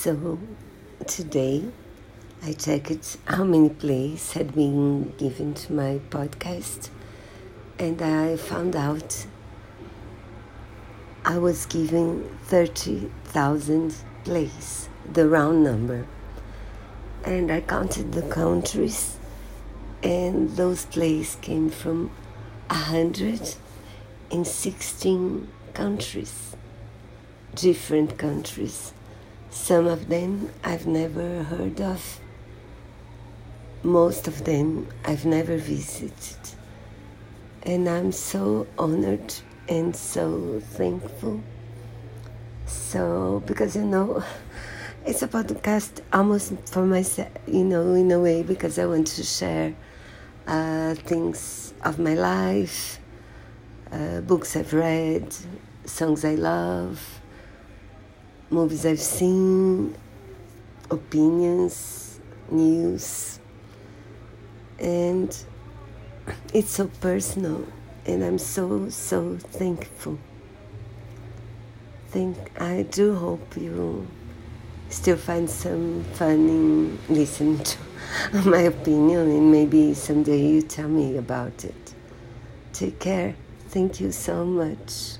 So today I checked how many plays had been given to my podcast, and I found out I was given 30,000 plays, the round number. And I counted the countries, and those plays came from 116 countries, different countries. Some of them I've never heard of. Most of them I've never visited. And I'm so honored and so thankful. So, because you know, it's a podcast almost for myself, you know, in a way, because I want to share uh, things of my life, uh, books I've read, songs I love movies I've seen, opinions, news, and it's so personal, and I'm so so thankful. Think I do hope you still find some fun in listening to my opinion, and maybe someday you tell me about it. Take care. Thank you so much.